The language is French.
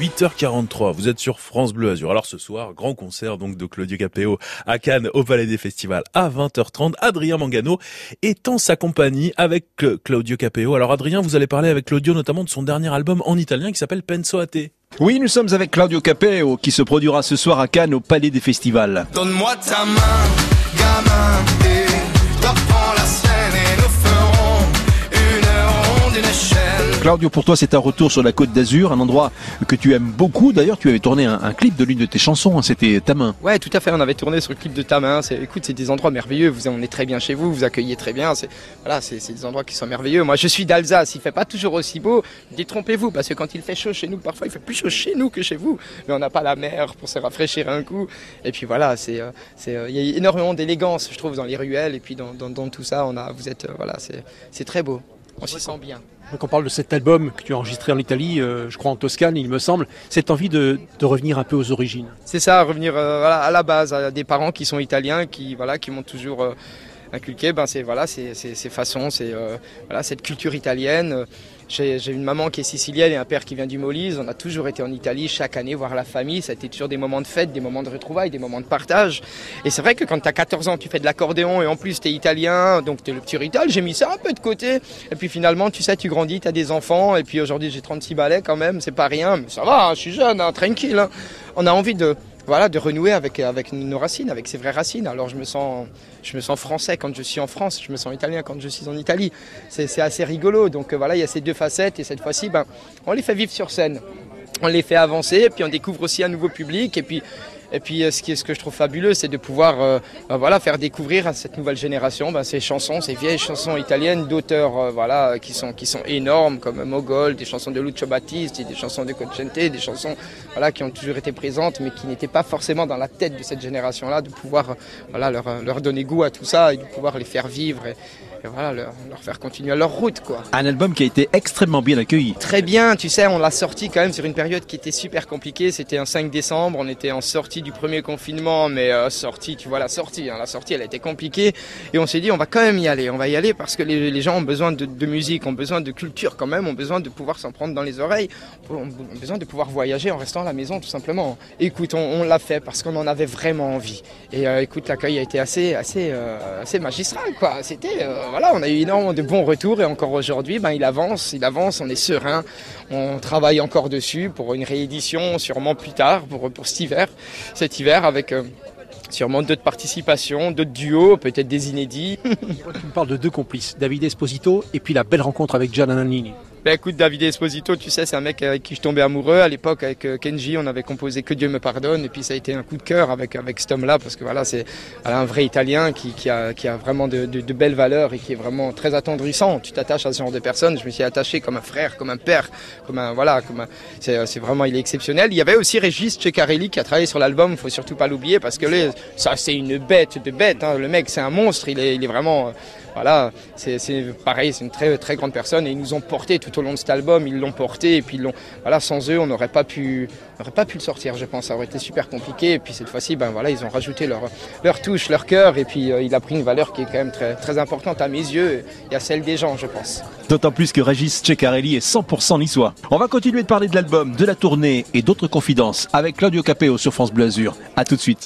8h43, vous êtes sur France Bleu Azur. Alors ce soir, grand concert donc de Claudio Capéo à Cannes au Palais des Festivals à 20h30. Adrien Mangano est en sa compagnie avec Claudio Capéo. Alors Adrien, vous allez parler avec Claudio notamment de son dernier album en italien qui s'appelle Penso a te. Oui, nous sommes avec Claudio Capéo qui se produira ce soir à Cannes au Palais des Festivals. Donne-moi ta main, gamin, Claudio, pour toi, c'est un retour sur la Côte d'Azur, un endroit que tu aimes beaucoup. D'ailleurs, tu avais tourné un, clip de l'une de tes chansons, hein, c'était Ta main. Ouais, tout à fait. On avait tourné sur le clip de Ta main. Écoute, c'est des endroits merveilleux. Vous, on est très bien chez vous, vous accueillez très bien. C'est voilà, c'est des endroits qui sont merveilleux. Moi, je suis d'Alsace. Il fait pas toujours aussi beau. Détrompez-vous, parce que quand il fait chaud chez nous, parfois il fait plus chaud chez nous que chez vous. Mais on n'a pas la mer pour se rafraîchir un coup. Et puis voilà, c'est, euh, euh, il y a énormément d'élégance, je trouve, dans les ruelles. Et puis dans, tout ça, on vous êtes, euh, voilà, c'est très beau. On s'y sent bien. Quand on parle de cet album que tu as enregistré en Italie, euh, je crois en Toscane, il me semble, cette envie de, revenir un peu aux origines. C'est ça, revenir euh, à la base, à des parents qui sont italiens, qui voilà, qui m'ont toujours euh, inculqué, ben c'est voilà, ces façons, c'est voilà, cette culture italienne. J'ai une maman qui est sicilienne et un père qui vient du Molise. On a toujours été en Italie chaque année voir la famille. Ça a toujours des moments de fête, des moments de retrouvailles, des moments de partage. Et c'est vrai que quand tu as 14 ans, tu fais de l'accordéon et en plus tu es italien, donc tu es le petit rital. J'ai mis ça un peu de côté. Et puis finalement, tu sais, tu grandis, tu as des enfants. Et puis aujourd'hui, j'ai 36 balais quand même. C'est pas rien, mais ça va, hein, je suis jeune, hein, tranquille. Hein. On a envie de, voilà, de renouer avec, nos racines, avec ses vraies racines. Alors je me, sens, je me sens français quand je suis en France, je me sens italien quand je suis en Italie. C'est assez rigolo. Donc euh, voilà, il y a ces deux facettes et cette fois-ci, ben, on les fait vivre sur scène. On les fait avancer, et puis on découvre aussi un nouveau public. Et puis et puis euh, ce, qui est, ce que je trouve fabuleux, c'est de pouvoir euh, bah, voilà, faire découvrir à cette nouvelle génération bah, ces chansons, ces vieilles chansons italiennes d'auteurs euh, voilà, qui, sont, qui sont énormes, comme Mogol, des chansons de Lucio Battisti, des chansons de Cocente, des chansons voilà, qui ont toujours été présentes, mais qui n'étaient pas forcément dans la tête de cette génération-là, de pouvoir voilà, leur, leur, donner goût à tout ça et de pouvoir les faire vivre. Et, voilà, leur, faire continuer leur route. Quoi. Un album qui a été extrêmement bien accueilli. Très bien, tu sais, on l'a sorti quand même sur une période qui était super compliquée. C'était un 5 décembre, on était en sortie du premier confinement, mais euh, sortie, tu vois, la sortie, hein, la sortie, elle a été compliquée. Et on s'est dit, on va quand même y aller, on va y aller parce que les, gens ont besoin de, musique, ont besoin de culture quand même, ont besoin de pouvoir s'en prendre dans les oreilles, ont, besoin de pouvoir voyager en restant à la maison tout simplement. écoute, on, l'a fait parce qu'on en avait vraiment envie. Et euh, écoute, l'accueil a été assez, assez, euh, assez magistral, quoi. C'était voilà, on a eu énormément de bons retours et encore aujourd'hui, ben, il avance, il avance, on est serein. On travaille encore dessus pour une réédition sûrement plus tard, pour, pour cet hiver, cet hiver avec euh, sûrement d'autres participations, d'autres duos, peut-être des inédits. tu me parles de deux complices, David Esposito et puis la belle rencontre avec Gianna Nannini. Ben écoute, David Esposito, tu sais, c'est un mec avec qui je tombais amoureux. À l'époque, avec euh, Kenji, on avait composé Que Dieu me pardonne. Et puis ça a été un coup de cœur avec, avec cet homme-là, parce que voilà, c'est un vrai Italien qui, qui, a, qui a vraiment de, de, belles valeurs et qui est vraiment très attendrissant. Tu t'attaches à ce genre de personne. Je me suis attaché comme un frère, comme un père, comme un. Voilà, comme c'est vraiment, il est exceptionnel. Il y avait aussi Régis Ceccarelli qui a travaillé sur l'album, faut surtout pas l'oublier, parce que là, ça, c'est une bête de bête. Hein. Le mec, c'est un monstre. Il est, il est vraiment. Voilà, c'est pareil, c'est une très, très grande personne et ils nous ont porté tout au long de cet album, ils l'ont porté et puis ils voilà, sans eux, on n'aurait pas pu, pas pu le sortir, je pense, ça aurait été super compliqué et puis cette fois-ci, ben voilà, ils ont rajouté leur, leur touche, leur cœur et puis euh, il a pris une valeur qui est quand même très, très importante à mes yeux et à celle des gens, je pense. D'autant plus que Régis Ceccarelli est 100% niçois. On va continuer de parler de l'album, de la tournée et d'autres confidences avec Claudio Capéo sur France Bleu Azur. À tout de suite.